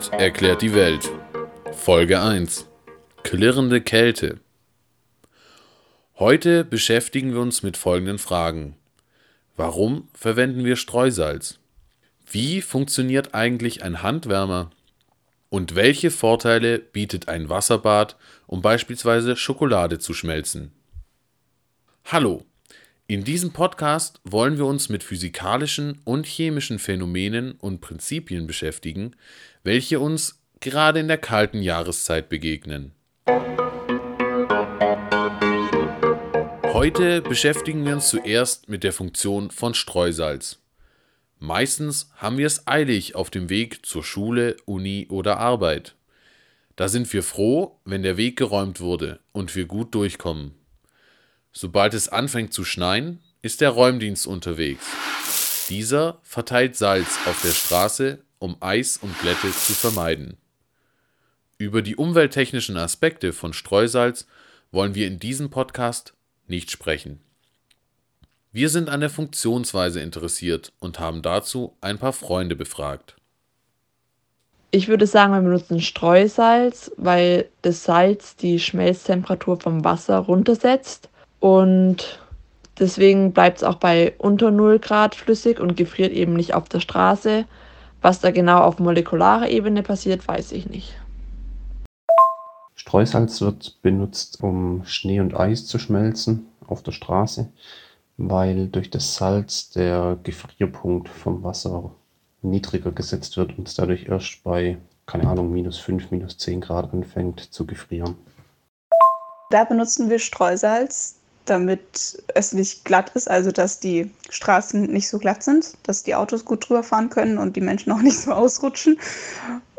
Internet erklärt die Welt. Folge 1. Klirrende Kälte. Heute beschäftigen wir uns mit folgenden Fragen. Warum verwenden wir Streusalz? Wie funktioniert eigentlich ein Handwärmer? Und welche Vorteile bietet ein Wasserbad, um beispielsweise Schokolade zu schmelzen? Hallo, in diesem Podcast wollen wir uns mit physikalischen und chemischen Phänomenen und Prinzipien beschäftigen, welche uns gerade in der kalten Jahreszeit begegnen. Heute beschäftigen wir uns zuerst mit der Funktion von Streusalz. Meistens haben wir es eilig auf dem Weg zur Schule, Uni oder Arbeit. Da sind wir froh, wenn der Weg geräumt wurde und wir gut durchkommen. Sobald es anfängt zu schneien, ist der Räumdienst unterwegs. Dieser verteilt Salz auf der Straße, um Eis und Glätte zu vermeiden. Über die umwelttechnischen Aspekte von Streusalz wollen wir in diesem Podcast nicht sprechen. Wir sind an der Funktionsweise interessiert und haben dazu ein paar Freunde befragt. Ich würde sagen, wir benutzen Streusalz, weil das Salz die Schmelztemperatur vom Wasser runtersetzt und deswegen bleibt es auch bei unter 0 Grad flüssig und gefriert eben nicht auf der Straße. Was da genau auf molekularer Ebene passiert, weiß ich nicht. Streusalz wird benutzt, um Schnee und Eis zu schmelzen auf der Straße, weil durch das Salz der Gefrierpunkt vom Wasser niedriger gesetzt wird und es dadurch erst bei, keine Ahnung, minus 5, minus 10 Grad anfängt zu gefrieren. Da benutzen wir Streusalz, damit es nicht glatt ist, also dass die Straßen nicht so glatt sind, dass die Autos gut drüber fahren können und die Menschen auch nicht so ausrutschen.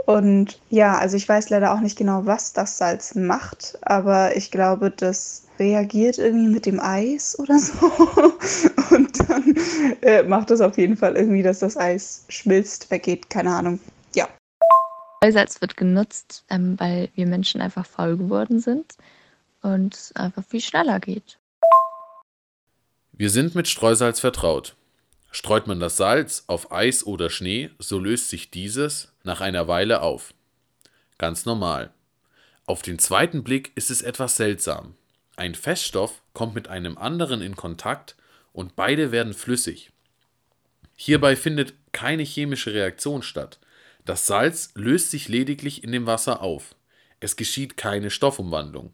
Und ja, also ich weiß leider auch nicht genau, was das Salz macht, aber ich glaube, das reagiert irgendwie mit dem Eis oder so. Und dann äh, macht das auf jeden Fall irgendwie, dass das Eis schmilzt, weggeht, keine Ahnung. Ja. Streusalz wird genutzt, ähm, weil wir Menschen einfach faul geworden sind und es einfach viel schneller geht. Wir sind mit Streusalz vertraut. Streut man das Salz auf Eis oder Schnee, so löst sich dieses nach einer Weile auf. Ganz normal. Auf den zweiten Blick ist es etwas seltsam. Ein Feststoff kommt mit einem anderen in Kontakt und beide werden flüssig. Hierbei findet keine chemische Reaktion statt. Das Salz löst sich lediglich in dem Wasser auf. Es geschieht keine Stoffumwandlung.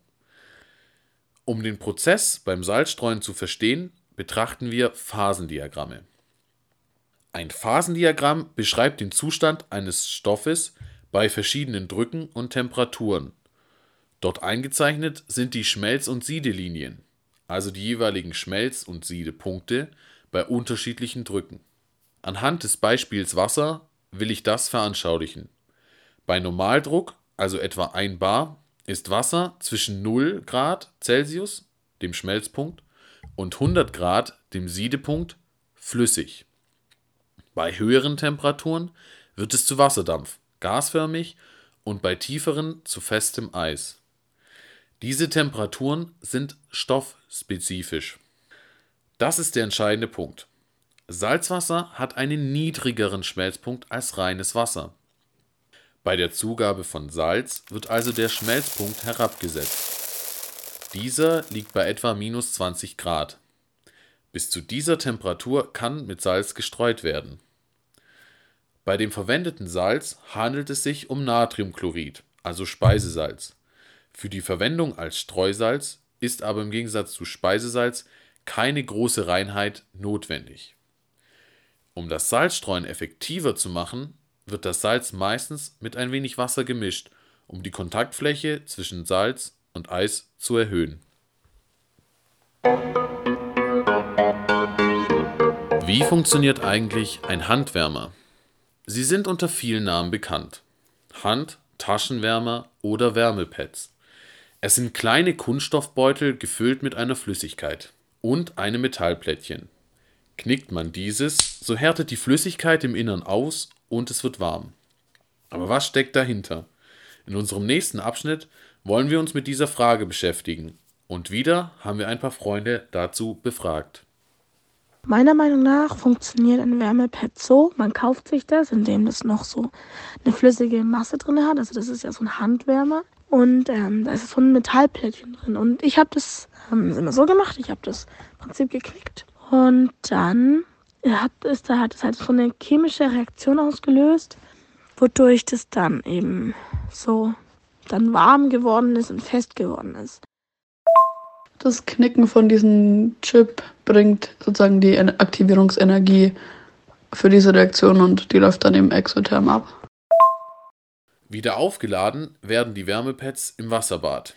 Um den Prozess beim Salzstreuen zu verstehen, betrachten wir Phasendiagramme. Ein Phasendiagramm beschreibt den Zustand eines Stoffes bei verschiedenen Drücken und Temperaturen. Dort eingezeichnet sind die Schmelz- und Siedelinien, also die jeweiligen Schmelz- und Siedepunkte bei unterschiedlichen Drücken. Anhand des Beispiels Wasser will ich das veranschaulichen. Bei Normaldruck, also etwa 1 bar, ist Wasser zwischen 0 Grad Celsius, dem Schmelzpunkt, und 100 Grad, dem Siedepunkt, flüssig. Bei höheren Temperaturen wird es zu Wasserdampf, gasförmig und bei tieferen zu festem Eis. Diese Temperaturen sind stoffspezifisch. Das ist der entscheidende Punkt. Salzwasser hat einen niedrigeren Schmelzpunkt als reines Wasser. Bei der Zugabe von Salz wird also der Schmelzpunkt herabgesetzt. Dieser liegt bei etwa minus 20 Grad. Bis zu dieser Temperatur kann mit Salz gestreut werden. Bei dem verwendeten Salz handelt es sich um Natriumchlorid, also Speisesalz. Für die Verwendung als Streusalz ist aber im Gegensatz zu Speisesalz keine große Reinheit notwendig. Um das Salzstreuen effektiver zu machen, wird das Salz meistens mit ein wenig Wasser gemischt, um die Kontaktfläche zwischen Salz und Eis zu erhöhen. Wie funktioniert eigentlich ein Handwärmer? Sie sind unter vielen Namen bekannt. Hand, Taschenwärmer oder Wärmepads. Es sind kleine Kunststoffbeutel gefüllt mit einer Flüssigkeit und einem Metallplättchen. Knickt man dieses, so härtet die Flüssigkeit im Innern aus und es wird warm. Aber was steckt dahinter? In unserem nächsten Abschnitt wollen wir uns mit dieser Frage beschäftigen. Und wieder haben wir ein paar Freunde dazu befragt. Meiner Meinung nach funktioniert ein Wärmepad so, man kauft sich das, indem das noch so eine flüssige Masse drin hat. Also das ist ja so ein Handwärmer. Und ähm, da ist so ein Metallplättchen drin. Und ich habe das ähm, immer so gemacht. Ich habe das im Prinzip geknickt. Und dann hat es, da hat es halt so eine chemische Reaktion ausgelöst, wodurch das dann eben so dann warm geworden ist und fest geworden ist. Das Knicken von diesem Chip bringt sozusagen die Aktivierungsenergie für diese Reaktion und die läuft dann eben exotherm ab. Wieder aufgeladen werden die Wärmepads im Wasserbad.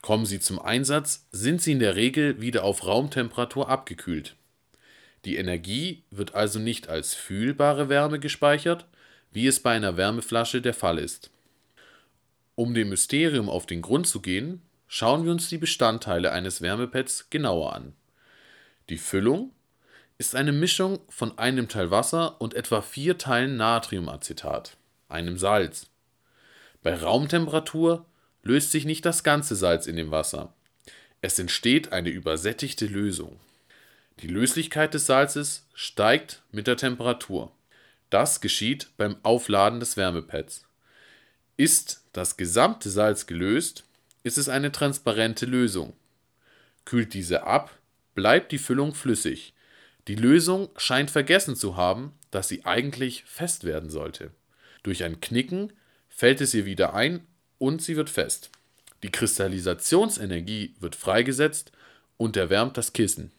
Kommen sie zum Einsatz, sind sie in der Regel wieder auf Raumtemperatur abgekühlt. Die Energie wird also nicht als fühlbare Wärme gespeichert, wie es bei einer Wärmeflasche der Fall ist. Um dem Mysterium auf den Grund zu gehen, schauen wir uns die Bestandteile eines Wärmepads genauer an. Die Füllung ist eine Mischung von einem Teil Wasser und etwa vier Teilen Natriumacetat, einem Salz. Bei Raumtemperatur löst sich nicht das ganze Salz in dem Wasser. Es entsteht eine übersättigte Lösung. Die Löslichkeit des Salzes steigt mit der Temperatur. Das geschieht beim Aufladen des Wärmepads. Ist das gesamte Salz gelöst, ist es eine transparente Lösung. Kühlt diese ab, bleibt die Füllung flüssig. Die Lösung scheint vergessen zu haben, dass sie eigentlich fest werden sollte. Durch ein Knicken fällt es ihr wieder ein und sie wird fest. Die Kristallisationsenergie wird freigesetzt und erwärmt das Kissen.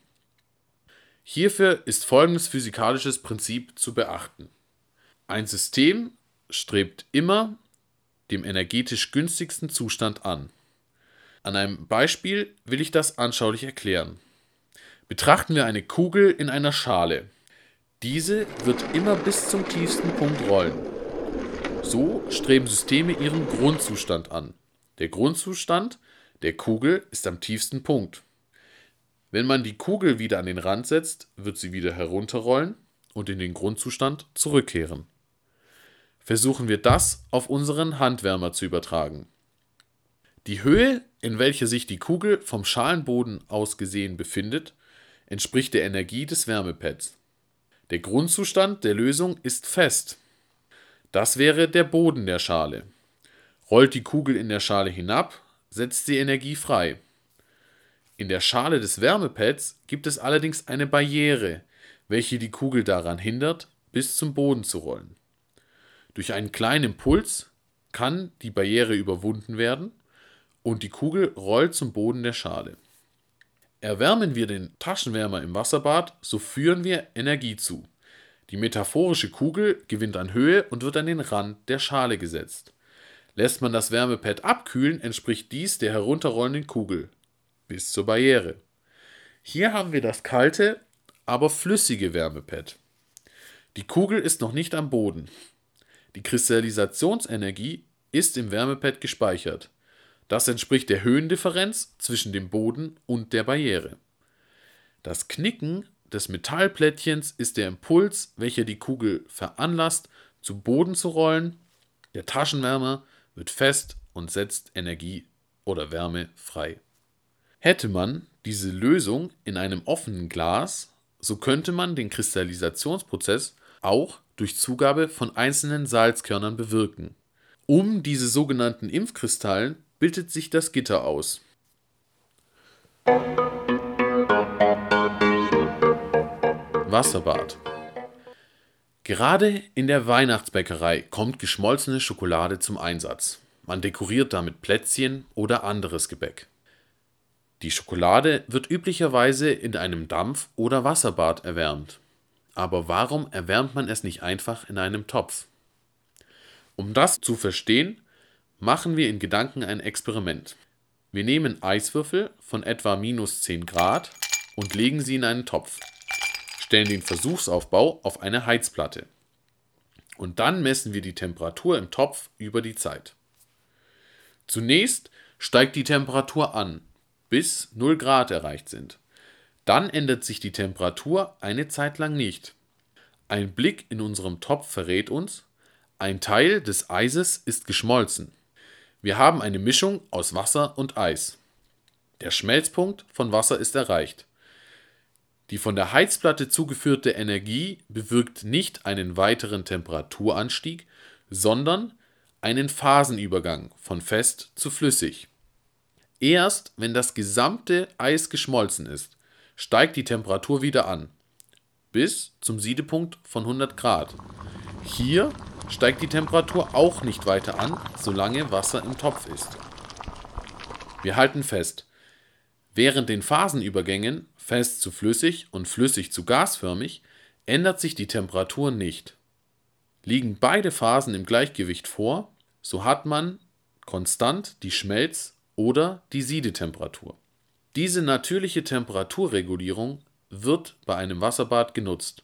Hierfür ist folgendes physikalisches Prinzip zu beachten. Ein System strebt immer dem energetisch günstigsten Zustand an. An einem Beispiel will ich das anschaulich erklären. Betrachten wir eine Kugel in einer Schale. Diese wird immer bis zum tiefsten Punkt rollen. So streben Systeme ihren Grundzustand an. Der Grundzustand der Kugel ist am tiefsten Punkt. Wenn man die Kugel wieder an den Rand setzt, wird sie wieder herunterrollen und in den Grundzustand zurückkehren. Versuchen wir das auf unseren Handwärmer zu übertragen. Die Höhe, in welcher sich die Kugel vom Schalenboden aus gesehen befindet, entspricht der Energie des Wärmepads. Der Grundzustand der Lösung ist fest. Das wäre der Boden der Schale. Rollt die Kugel in der Schale hinab, setzt sie Energie frei. In der Schale des Wärmepads gibt es allerdings eine Barriere, welche die Kugel daran hindert, bis zum Boden zu rollen. Durch einen kleinen Impuls kann die Barriere überwunden werden und die Kugel rollt zum Boden der Schale. Erwärmen wir den Taschenwärmer im Wasserbad, so führen wir Energie zu. Die metaphorische Kugel gewinnt an Höhe und wird an den Rand der Schale gesetzt. Lässt man das Wärmepad abkühlen, entspricht dies der herunterrollenden Kugel bis zur Barriere. Hier haben wir das kalte, aber flüssige Wärmepad. Die Kugel ist noch nicht am Boden. Die Kristallisationsenergie ist im Wärmepad gespeichert. Das entspricht der Höhendifferenz zwischen dem Boden und der Barriere. Das Knicken des Metallplättchens ist der Impuls, welcher die Kugel veranlasst, zu Boden zu rollen. Der Taschenwärmer wird fest und setzt Energie oder Wärme frei. Hätte man diese Lösung in einem offenen Glas, so könnte man den Kristallisationsprozess auch durch Zugabe von einzelnen Salzkörnern bewirken. Um diese sogenannten Impfkristallen bildet sich das Gitter aus. Wasserbad. Gerade in der Weihnachtsbäckerei kommt geschmolzene Schokolade zum Einsatz. Man dekoriert damit Plätzchen oder anderes Gebäck. Die Schokolade wird üblicherweise in einem Dampf- oder Wasserbad erwärmt. Aber warum erwärmt man es nicht einfach in einem Topf? Um das zu verstehen, Machen wir in Gedanken ein Experiment. Wir nehmen Eiswürfel von etwa minus 10 Grad und legen sie in einen Topf. Stellen den Versuchsaufbau auf eine Heizplatte. Und dann messen wir die Temperatur im Topf über die Zeit. Zunächst steigt die Temperatur an, bis 0 Grad erreicht sind. Dann ändert sich die Temperatur eine Zeit lang nicht. Ein Blick in unserem Topf verrät uns, ein Teil des Eises ist geschmolzen. Wir haben eine Mischung aus Wasser und Eis. Der Schmelzpunkt von Wasser ist erreicht. Die von der Heizplatte zugeführte Energie bewirkt nicht einen weiteren Temperaturanstieg, sondern einen Phasenübergang von fest zu flüssig. Erst wenn das gesamte Eis geschmolzen ist, steigt die Temperatur wieder an, bis zum Siedepunkt von 100 Grad. Hier steigt die Temperatur auch nicht weiter an, solange Wasser im Topf ist. Wir halten fest, während den Phasenübergängen fest zu flüssig und flüssig zu gasförmig ändert sich die Temperatur nicht. Liegen beide Phasen im Gleichgewicht vor, so hat man konstant die Schmelz- oder die Siedetemperatur. Diese natürliche Temperaturregulierung wird bei einem Wasserbad genutzt.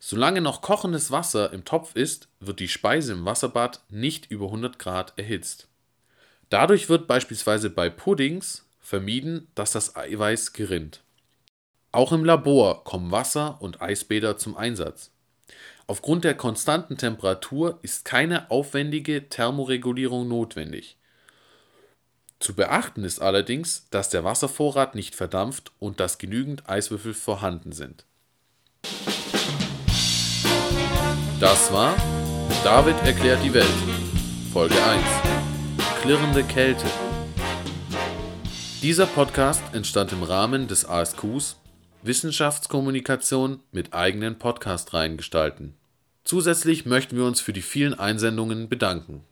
Solange noch kochendes Wasser im Topf ist, wird die Speise im Wasserbad nicht über 100 Grad erhitzt. Dadurch wird beispielsweise bei Puddings vermieden, dass das Eiweiß gerinnt. Auch im Labor kommen Wasser- und Eisbäder zum Einsatz. Aufgrund der konstanten Temperatur ist keine aufwendige Thermoregulierung notwendig. Zu beachten ist allerdings, dass der Wasservorrat nicht verdampft und dass genügend Eiswürfel vorhanden sind. Das war David erklärt die Welt, Folge 1. Klirrende Kälte. Dieser Podcast entstand im Rahmen des ASQs Wissenschaftskommunikation mit eigenen Podcast-Reihen gestalten. Zusätzlich möchten wir uns für die vielen Einsendungen bedanken.